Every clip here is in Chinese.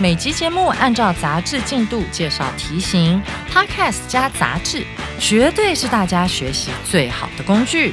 每集节目按照杂志进度介绍题型，Podcast 加杂志，绝对是大家学习最好的工具。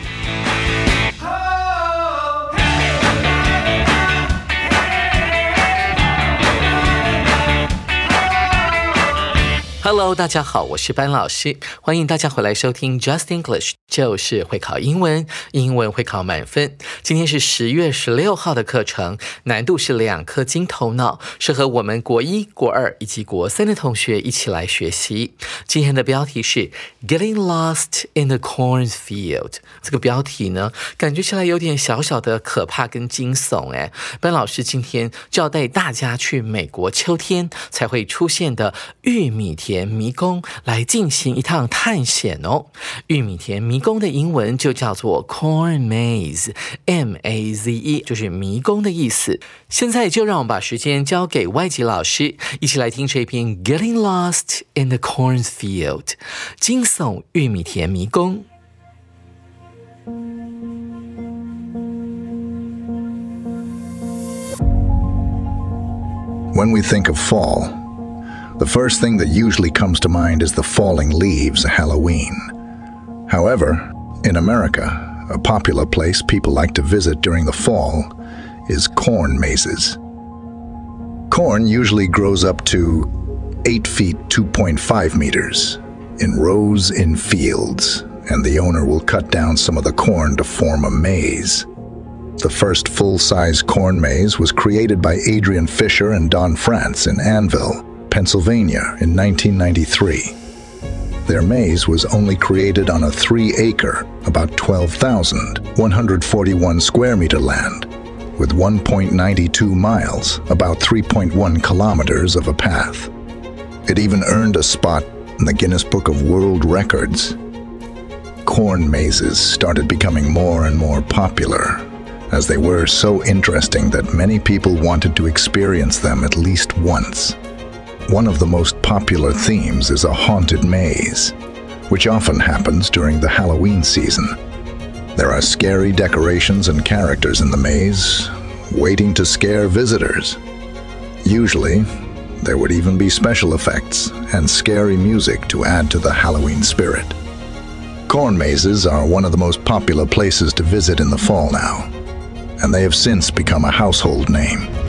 Hello，大家好，我是班老师，欢迎大家回来收听 Just English，就是会考英文，英文会考满分。今天是十月十六号的课程，难度是两颗金头脑，适合我们国一、国二以及国三的同学一起来学习。今天的标题是 Getting Lost in the Cornfield。这个标题呢，感觉起来有点小小的可怕跟惊悚哎。班老师今天就要带大家去美国秋天才会出现的玉米田。迷宫来进行一趟探险哦。玉米田迷宫的英文就叫做 Corn Maze，M A Z E，就是迷宫的意思。现在就让我们把时间交给外籍老师，一起来听这篇 Getting Lost in the Cornfield，惊悚玉米田迷宫。When we think of fall, The first thing that usually comes to mind is the falling leaves Halloween. However, in America, a popular place people like to visit during the fall is corn mazes. Corn usually grows up to 8 feet 2.5 meters in rows in fields, and the owner will cut down some of the corn to form a maze. The first full-size corn maze was created by Adrian Fisher and Don France in Anvil Pennsylvania in 1993. Their maze was only created on a three acre, about 12,141 square meter land, with 1.92 miles, about 3.1 kilometers of a path. It even earned a spot in the Guinness Book of World Records. Corn mazes started becoming more and more popular, as they were so interesting that many people wanted to experience them at least once. One of the most popular themes is a haunted maze, which often happens during the Halloween season. There are scary decorations and characters in the maze, waiting to scare visitors. Usually, there would even be special effects and scary music to add to the Halloween spirit. Corn mazes are one of the most popular places to visit in the fall now, and they have since become a household name.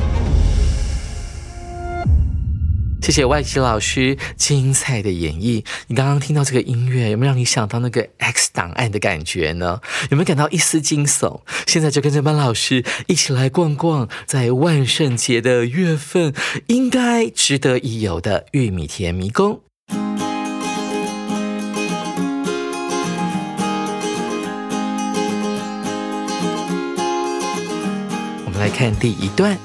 谢谢外籍老师精彩的演绎。你刚刚听到这个音乐，有没有让你想到那个 X 档案的感觉呢？有没有感到一丝惊悚？现在就跟着班老师一起来逛逛，在万圣节的月份应该值得一游的玉米田迷宫。我们来看第一段。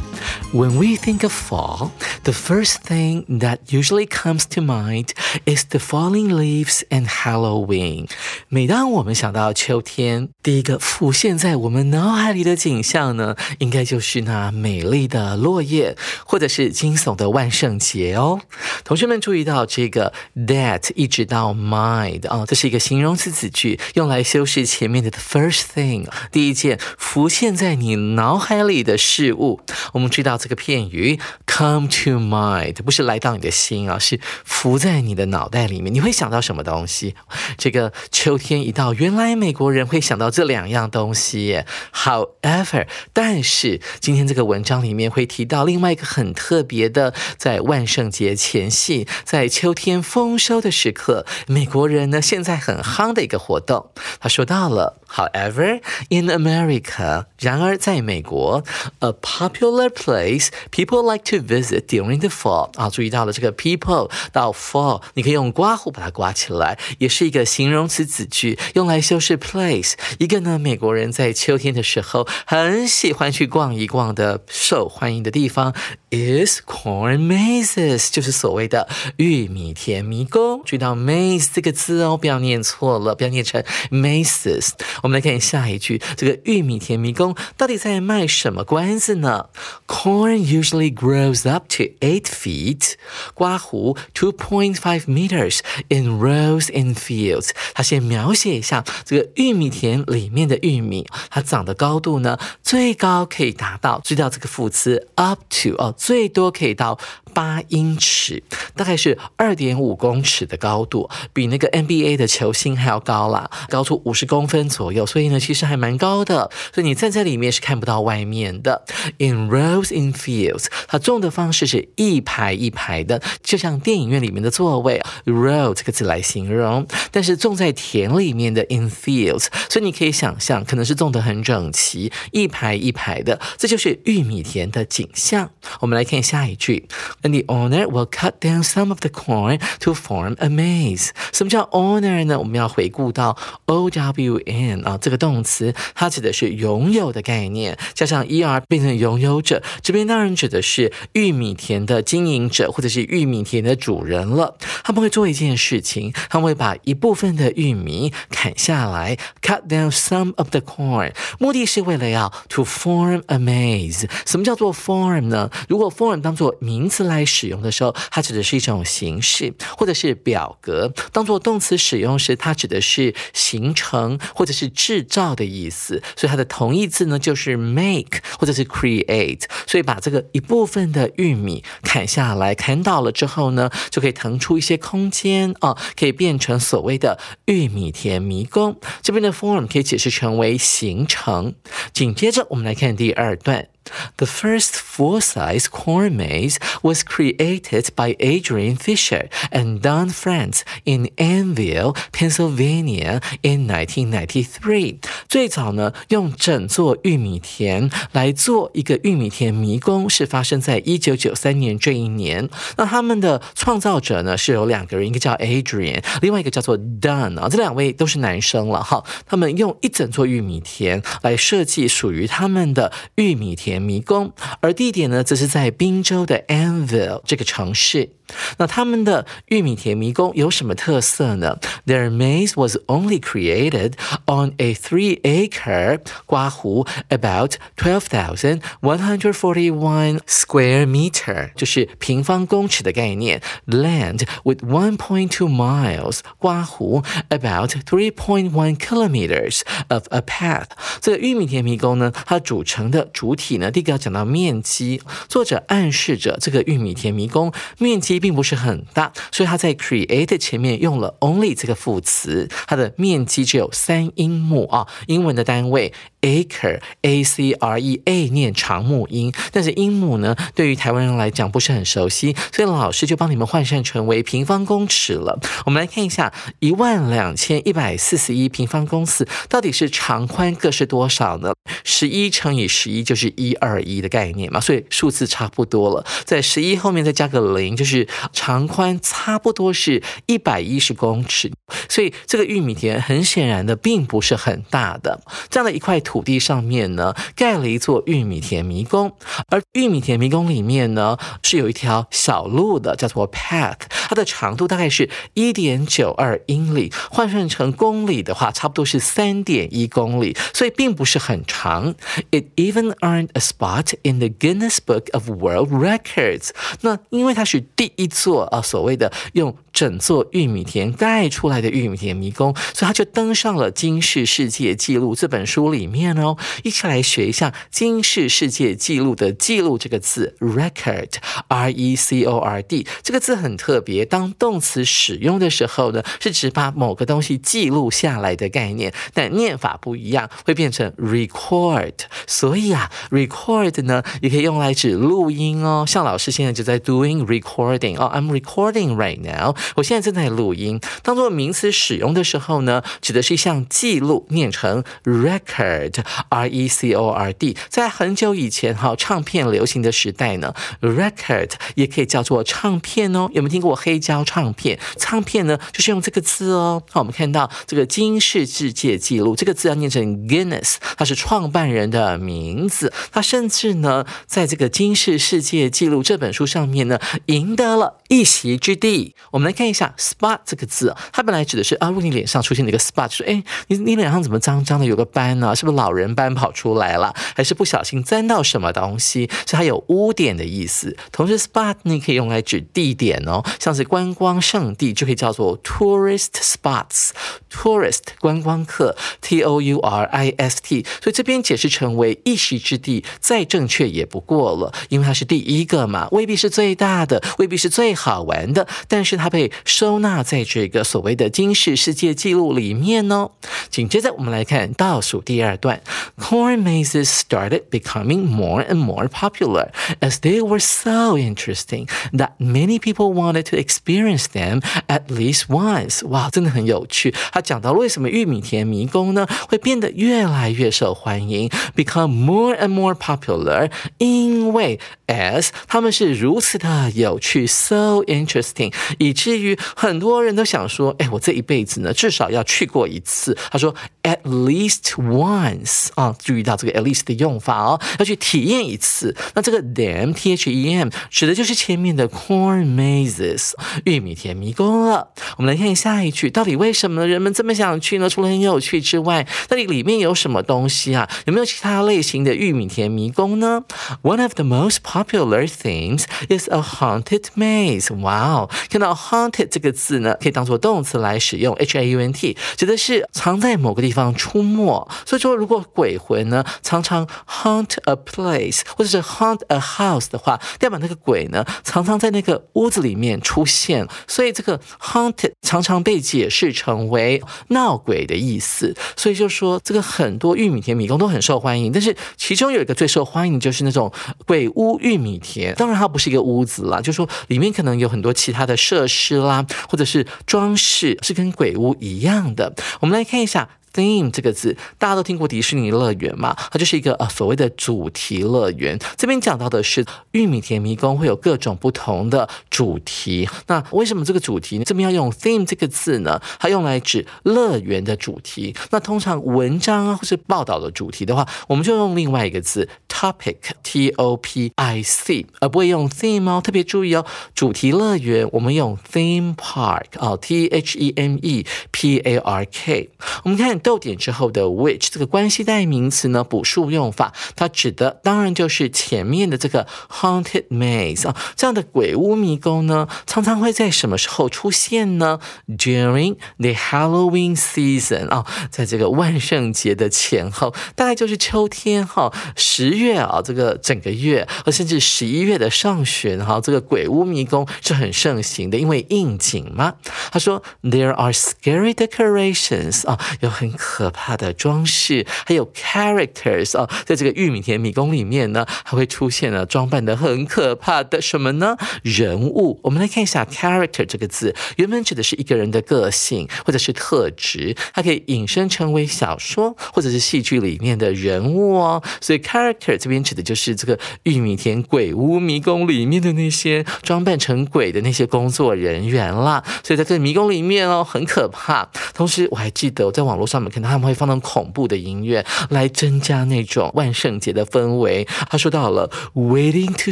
When we think of fall, the first thing that usually comes to mind is the falling leaves and Halloween. 每当我们想到秋天，第一个浮现在我们脑海里的景象呢，应该就是那美丽的落叶，或者是惊悚的万圣节哦。同学们注意到这个 that 一直到 mind 啊，这是一个形容词子句，用来修饰前面的 the first thing，第一件浮现在你脑海里的事物。我们知道 这个片语 come to mind 不是来到你的心啊，是浮在你的脑袋里面。你会想到什么东西？这个秋天一到，原来美国人会想到这两样东西。However，但是今天这个文章里面会提到另外一个很特别的，在万圣节前夕，在秋天丰收的时刻，美国人呢现在很夯的一个活动。他说到了 ，However，in America，然而在美国，a popular place people like to visit during during the fall 啊，注意到了这个 people 到 fall，你可以用刮胡把它刮起来，也是一个形容词子句，用来修饰 place。一个呢，美国人在秋天的时候很喜欢去逛一逛的受欢迎的地方 is corn mazes，就是所谓的玉米田迷宫。注意到 maze 这个字哦，不要念错了，不要念成 mazes。 我们来看下一句，这个玉米田迷宫到底在卖什么关子呢？Corn usually grows up to eight feet，刮胡 two point five meters in rows in fields。它先描写一下这个玉米田里面的玉米，它长的高度呢，最高可以达到，注意到这个副词 up to 哦，最多可以到。八英尺，大概是二点五公尺的高度，比那个 NBA 的球星还要高啦，高出五十公分左右，所以呢，其实还蛮高的。所以你站在里面是看不到外面的。In rows in fields，它种的方式是一排一排的，就像电影院里面的座位，row 这个字来形容。但是种在田里面的 in fields，所以你可以想象，可能是种的很整齐，一排一排的，这就是玉米田的景象。我们来看下一句。And the owner will cut down some of the corn to form a maze。什么叫 owner 呢？我们要回顾到 o w n 啊，这个动词它指的是拥有的概念，加上 e r 变成拥有者。这边当然指的是玉米田的经营者或者是玉米田的主人了。他们会做一件事情，他们会把一部分的玉米砍下来，cut down some of the corn，目的是为了要 to form a maze。什么叫做 form 呢？如果 form 当做名词来。在使用的时候，它指的是一种形式或者是表格；当做动词使用时，它指的是形成或者是制造的意思。所以它的同义字呢，就是 make 或者是 create。所以把这个一部分的玉米砍下来，砍倒了之后呢，就可以腾出一些空间啊，可以变成所谓的玉米田迷宫。这边的 form 可以解释成为形成。紧接着，我们来看第二段。The first full-size corn maze was created by Adrian Fisher and Don France in Annville, Pennsylvania in 1993. 最早呢，用整座玉米田来做一个玉米田迷宫，是发生在一九九三年这一年。那他们的创造者呢，是有两个人，一个叫 Adrian，另外一个叫做 Don 啊，这两位都是男生了哈。他们用一整座玉米田来设计属于他们的玉米田。 迷宫，而地点呢，则是在宾州的 Anvil 这个城市。那他们的玉米田迷宫有什么特色呢？Their maze was only created on a three-acre 刮胡 about twelve thousand one hundred forty-one square meter，就是平方公尺的概念。Land with one point two miles 刮胡 about three point one kilometers of a path。这个玉米田迷宫呢，它组成的主体呢，第一个要讲到面积，作者暗示着这个玉米田迷宫面积。 并不是很大，所以他在 create 前面用了 only 这个副词，它的面积只有三英亩啊，英文的单位。acre a c r e a 念长母音，但是英母呢，对于台湾人来讲不是很熟悉，所以老师就帮你们换算成为平方公尺了。我们来看一下，一万两千一百四十一平方公尺到底是长宽各是多少呢？十一乘以十一就是一二一的概念嘛，所以数字差不多了，在十一后面再加个零，就是长宽差不多是一百一十公尺。所以这个玉米田很显然的并不是很大的，这样的一块土。地上面呢，盖了一座玉米田迷宫，而玉米田迷宫里面呢，是有一条小路的，叫做 path，它的长度大概是一点九二英里，换算成公里的话，差不多是三点一公里，所以并不是很长。It even earned a spot in the Guinness Book of World Records。那因为它是第一座啊，所谓的用整座玉米田盖出来的玉米田迷宫，所以它就登上了金氏世界纪录这本书里面。哦，一起来学一下金氏世界纪录的“记录”这个字，record，r e c o r d，这个字很特别。当动词使用的时候呢，是指把某个东西记录下来的概念，但念法不一样，会变成 record。所以啊，record 呢也可以用来指录音哦。像老师现在就在 doing recording 哦，I'm recording right now。我现在正在录音。当做名词使用的时候呢，指的是一项记录，念成 record，r e c o r d。在很久以前哈，唱片流行的时代呢，record 也可以叫做唱片哦。有没有听过黑胶唱片？唱片呢，就是用这个字哦。好，我们看到这个金世世界纪录，这个字要念成 Guinness，它是创办人的名字。他甚至呢，在这个金世世界纪录这本书上面呢，赢得了一席之地。我们来看一下 spot 这个字，它本来指的是啊，如果你脸上出现了一个 spot，说哎，你你脸上怎么脏脏的，有个斑呢？是不是老人斑跑出来了？还是不小心沾到什么东西？是它有污点的意思。同时，spot 你可以用来指地点哦，像是观光胜地就可以叫做 tourist spots，tourist 观光客，t o u r i s t。所以这边解释成为一席之地，再正确也不过了，因为它是第一个嘛，未必是最大的，未必是最好玩的，但是它被收纳在这个所谓的金氏世界纪录里面呢。紧接着我们来看倒数第二段，Corn mazes started becoming more and more popular as they were so interesting that many people wanted to experience them at least once。哇，真的很有趣。他讲到为什么玉米田迷宫呢会变得越来越受欢迎，become more and more popular，因为 as 他们是如此的有趣，so interesting，以至于很多人都想说，哎，我这一辈子呢至少要去过一次。他说 at least once 啊，注意到这个 at least 的用法哦，要去体验一次。那这个 them t h e m 指的就是前面的 corn mazes 玉米田迷宫了。我们来看下一句，到底为什么人们这么想去呢？除了很有趣之外，到底里面有什么东西啊？有没有其他类型的玉米田迷宫呢？One of the most popular themes is a haunted maze。哇哦，看到 haunted hant 这个字呢，可以当做动词来使用，h a u n t，指的是藏在某个地方出没。所以说，如果鬼魂呢常常 haunt a place 或者是 haunt a house 的话，代表那个鬼呢常常在那个屋子里面出现。所以这个 haunted 常常被解释成为闹鬼的意思。所以就说这个很多玉米田迷宫都很受欢迎，但是其中有一个最受欢迎就是那种鬼屋玉米田。当然它不是一个屋子啦，就说里面可能有很多其他的设施是啦，或者是装饰是跟鬼屋一样的。我们来看一下。Theme 这个字，大家都听过迪士尼乐园嘛？它就是一个呃所谓的主题乐园。这边讲到的是玉米田迷宫会有各种不同的主题。那为什么这个主题这边要用 theme 这个字呢？它用来指乐园的主题。那通常文章啊或是报道的主题的话，我们就用另外一个字 topic，t o p i c，而不会用 theme 哦。特别注意哦，主题乐园我们用 theme park 哦，t h e m e p a r k。我们看。逗点之后的 which 这个关系代名词呢，补数用法，它指的当然就是前面的这个 haunted maze 啊，这样的鬼屋迷宫呢，常常会在什么时候出现呢？During the Halloween season 啊，在这个万圣节的前后，大概就是秋天哈，十月啊，这个整个月，或甚至十一月的上旬哈，这个鬼屋迷宫是很盛行的，因为应景嘛。他说 There are scary decorations 啊，有很可怕的装饰，还有 characters 啊，在这个玉米田迷宫里面呢，还会出现了装扮的很可怕的什么呢？人物。我们来看一下 character 这个字，原本指的是一个人的个性或者是特质，它可以引申成为小说或者是戏剧里面的人物哦。所以 character 这边指的就是这个玉米田鬼屋迷宫里面的那些装扮成鬼的那些工作人员啦。所以在这个迷宫里面哦，很可怕。同时我还记得我在网络上。可能他们会放那种恐怖的音乐来增加那种万圣节的氛围。他说到了 waiting to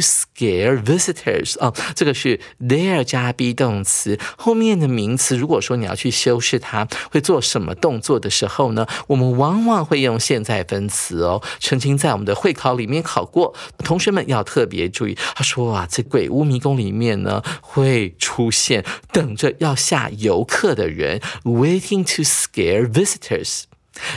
scare visitors 啊，这个是 there 加 be 动词后面的名词。如果说你要去修饰它，会做什么动作的时候呢？我们往往会用现在分词哦。曾经在我们的会考里面考过，同学们要特别注意。他说啊，在鬼屋迷宫里面呢，会出现等着要下游客的人，waiting to scare visitors。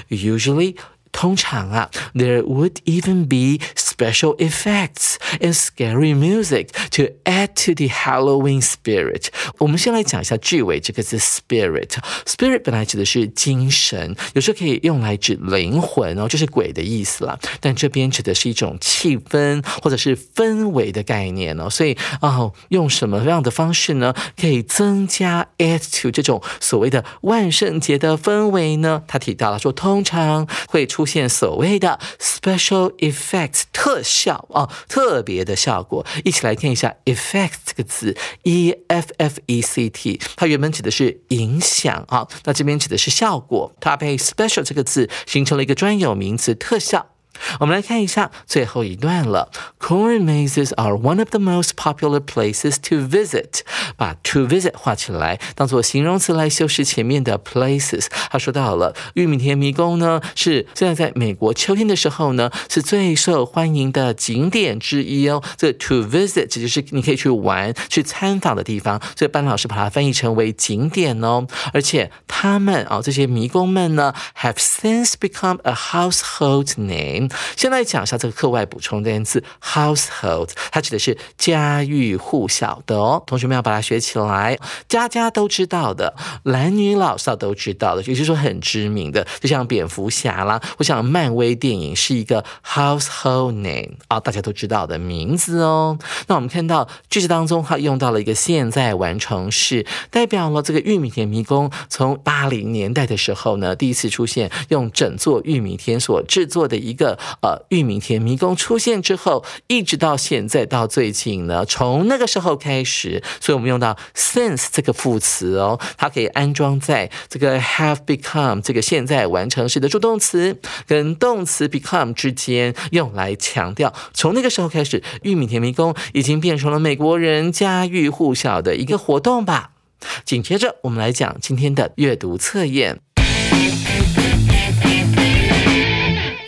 Usually，通常啊，there would even be special effects and scary music to add to the Halloween spirit。我们先来讲一下句尾这个字 spirit。spirit 本来指的是精神，有时候可以用来指灵魂哦，就是鬼的意思啦。但这边指的是一种气氛或者是氛围的概念哦。所以哦，用什么样的方式呢？可以增加 add to 这种所谓的万圣节的氛围呢？他提到了说，通常会出现所谓的 special effects 特效啊，特别的效果。一起来听一下 effect 这个字，e f f e c t，它原本指的是影响啊，那这边指的是效果，它被 special 这个字形成了一个专有名词，特效。我们来看一下最后一段了。Corn mazes are one of the most popular places to visit。把 to visit 画起来，当做形容词来修饰前面的 places。他说到了玉米田迷宫呢，是现在在美国秋天的时候呢，是最受欢迎的景点之一哦。这 to visit 其实是你可以去玩、去参访的地方，所以班老师把它翻译成为景点哦。而且他们啊，这些迷宫们呢，have since become a household name。先来讲一下这个课外补充单词 household，它指的是家喻户晓的哦。同学们要把它学起来，家家都知道的，男女老少都知道的，也就是说很知名的，就像蝙蝠侠啦，我想漫威电影是一个 household name 啊，大家都知道的名字哦。那我们看到句子当中，它用到了一个现在完成式，代表了这个玉米田迷宫从八零年代的时候呢，第一次出现用整座玉米田所制作的一个。呃，玉米田迷宫出现之后，一直到现在到最近呢，从那个时候开始，所以我们用到 since 这个副词哦，它可以安装在这个 have become 这个现在完成时的助动词跟动词 become 之间，用来强调从那个时候开始，玉米田迷宫已经变成了美国人家喻户晓的一个活动吧。紧接着，我们来讲今天的阅读测验。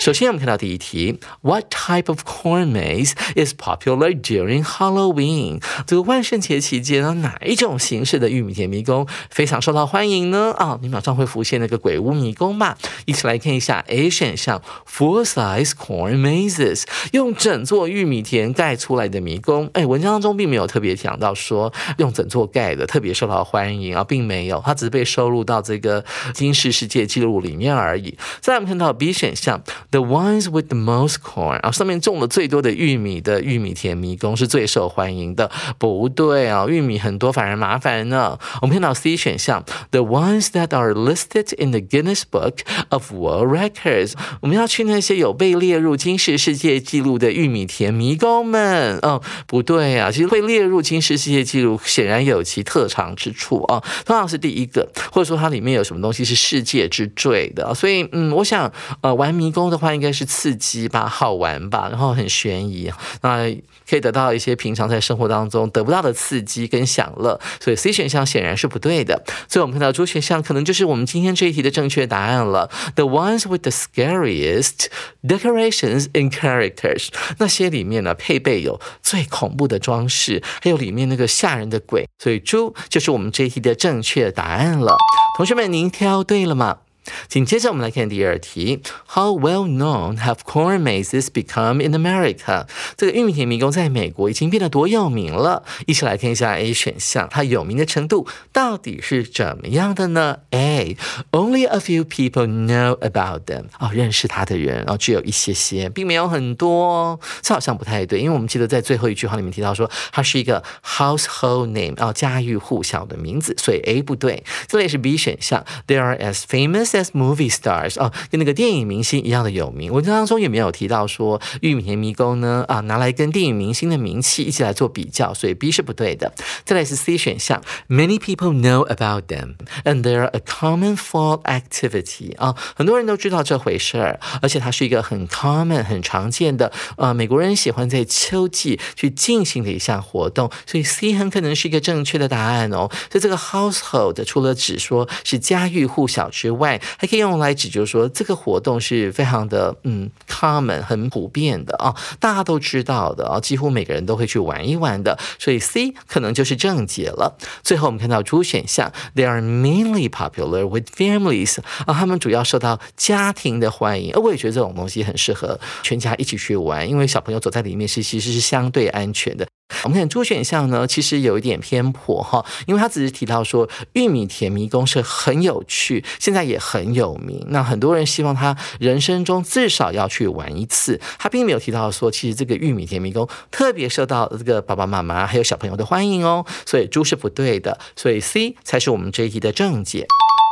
首先，我们看到第一题：What type of corn maze is popular during Halloween？这个万圣节期间呢，哪一种形式的玉米田迷宫非常受到欢迎呢？啊，你马上会浮现那个鬼屋迷宫吧？一起来看一下 A 选项：Full-size corn mazes，用整座玉米田盖出来的迷宫。哎，文章当中并没有特别讲到说用整座盖的特别受到欢迎啊，并没有，它只是被收录到这个金氏世界纪录里面而已。再，我们看到 B 选项。的 The ones with the most corn 啊，上面种了最多的玉米的玉米田迷宫是最受欢迎的。不对啊，玉米很多反而麻烦呢。我们看到 C 选项，the ones that are listed in the Guinness Book of World Records，我们要去那些有被列入金氏世界纪录的玉米田迷宫们。嗯，不对啊，其实会列入金氏世界纪录，显然有其特长之处啊。通常是第一个，或者说它里面有什么东西是世界之最的。所以，嗯，我想，呃，玩迷宫的。话应该是刺激吧，好玩吧，然后很悬疑，那可以得到一些平常在生活当中得不到的刺激跟享乐，所以 C 选项显然是不对的。所以我们看到 D 选项可能就是我们今天这一题的正确答案了。The ones with the scariest decorations and characters，那些里面呢配备有最恐怖的装饰，还有里面那个吓人的鬼，所以猪就是我们这一题的正确答案了。同学们，您挑对了吗？紧接着我们来看第二题：How well known have corn mazes become in America？这个玉米田迷宫在美国已经变得多有名了？一起来看一下 A 选项，它有名的程度到底是怎么样的呢？A，Only a few people know about them。哦，认识它的人哦，只有一些些，并没有很多。这好像不太对，因为我们记得在最后一句话里面提到说它是一个 household name，哦，家喻户晓的名字，所以 A 不对。这里是 B 选项，They are as famous movie stars 哦，跟那个电影明星一样的有名。文章当中也没有提到说玉米田迷宫呢啊，拿来跟电影明星的名气一起来做比较，所以 B 是不对的。再来是 C 选项，Many people know about them and they're a common fall activity 啊，很多人都知道这回事儿，而且它是一个很 common 很常见的呃美国人喜欢在秋季去进行的一项活动，所以 C 很可能是一个正确的答案哦。所以这个 household 除了指说是家喻户晓之外，还可以用来指，就是说这个活动是非常的嗯 common 很普遍的啊，大家都知道的啊，几乎每个人都会去玩一玩的。所以 C 可能就是正解了。最后我们看到 D 选项，They are mainly popular with families 啊，他们主要受到家庭的欢迎。而我也觉得这种东西很适合全家一起去玩，因为小朋友走在里面是其实是相对安全的。我们看猪选项呢，其实有一点偏颇哈，因为他只是提到说玉米田迷宫是很有趣，现在也很有名。那很多人希望他人生中至少要去玩一次，他并没有提到说，其实这个玉米田迷宫特别受到这个爸爸妈妈还有小朋友的欢迎哦。所以猪是不对的，所以 C 才是我们这一题的正解。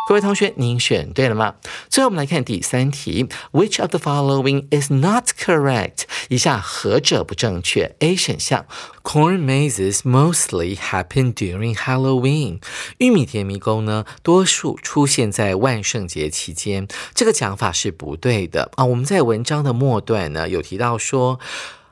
各位同学，您选对了吗？最后我们来看第三题，Which of the following is not correct？以下何者不正确？A 选项，Corn mazes mostly happen during Halloween。玉米田迷宫呢，多数出现在万圣节期间。这个讲法是不对的啊！我们在文章的末段呢，有提到说。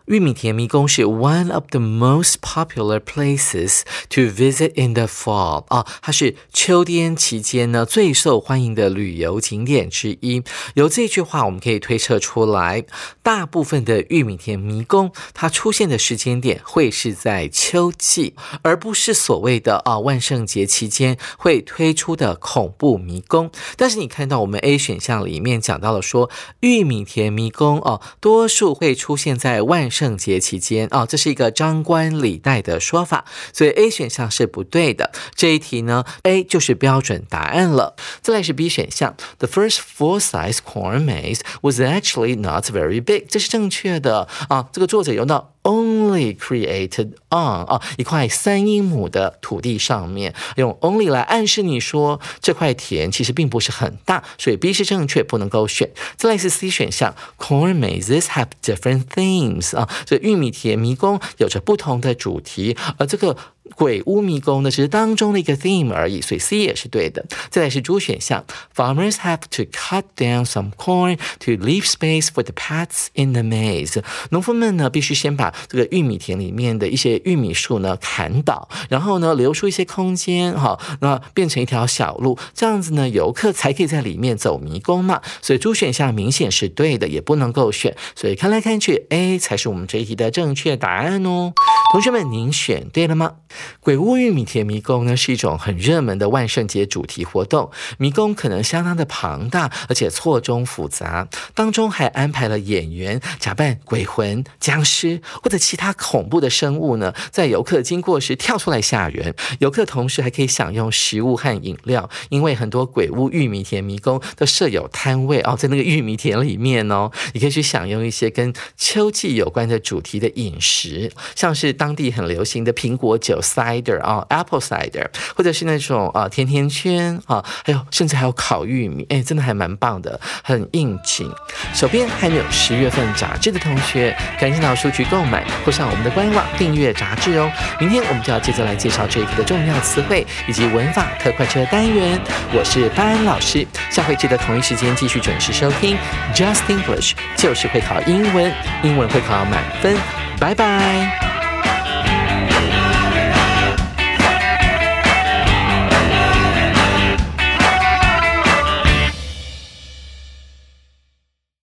玉米田迷宫是 one of the most popular places to visit in the fall 啊，它是秋天期间呢最受欢迎的旅游景点之一。由这句话我们可以推测出来，大部分的玉米田迷宫它出现的时间点会是在秋季，而不是所谓的啊万圣节期间会推出的恐怖迷宫。但是你看到我们 A 选项里面讲到了说，玉米田迷宫哦，多数会出现在万。圣节期间啊，这是一个张冠李戴的说法，所以 A 选项是不对的。这一题呢，A 就是标准答案了。再来是 B 选项，The first full-size corn maze was actually not very big，这是正确的啊。这个作者用到。Only created on 啊，一块三英亩的土地上面，用 only 来暗示你说这块田其实并不是很大，所以 B 是正确，不能够选。再来是 C 选项，Corn mazes have different themes 啊，这玉米田迷宫有着不同的主题，而这个。鬼屋迷宫呢，只是当中的一个 theme 而已，所以 C 也是对的。再来是 D 选项，Farmers have to cut down some corn to leave space for the paths in the maze。农夫们呢，必须先把这个玉米田里面的一些玉米树呢砍倒，然后呢留出一些空间，哈，那变成一条小路，这样子呢，游客才可以在里面走迷宫嘛。所以 D 选项明显是对的，也不能够选。所以看来看去，A 才是我们这一题的正确答案哦。同学们，您选对了吗？鬼屋玉米田迷宫呢，是一种很热门的万圣节主题活动。迷宫可能相当的庞大，而且错综复杂，当中还安排了演员假扮鬼魂、僵尸或者其他恐怖的生物呢，在游客经过时跳出来吓人。游客同时还可以享用食物和饮料，因为很多鬼屋玉米田迷宫都设有摊位哦，在那个玉米田里面哦，你可以去享用一些跟秋季有关的主题的饮食，像是当当地很流行的苹果酒。cider 啊，apple cider，或者是那种啊甜甜圈啊，还有甚至还有烤玉米，哎，真的还蛮棒的，很应景。手边还没有十月份杂志的同学，赶紧到书局购买，或上我们的官网订阅杂志哦。明天我们就要接着来介绍这一课的重要词汇以及文法特快车单元。我是班安老师，下回记得同一时间继续准时收听 Just English，就是会考英文，英文会考满分。拜拜。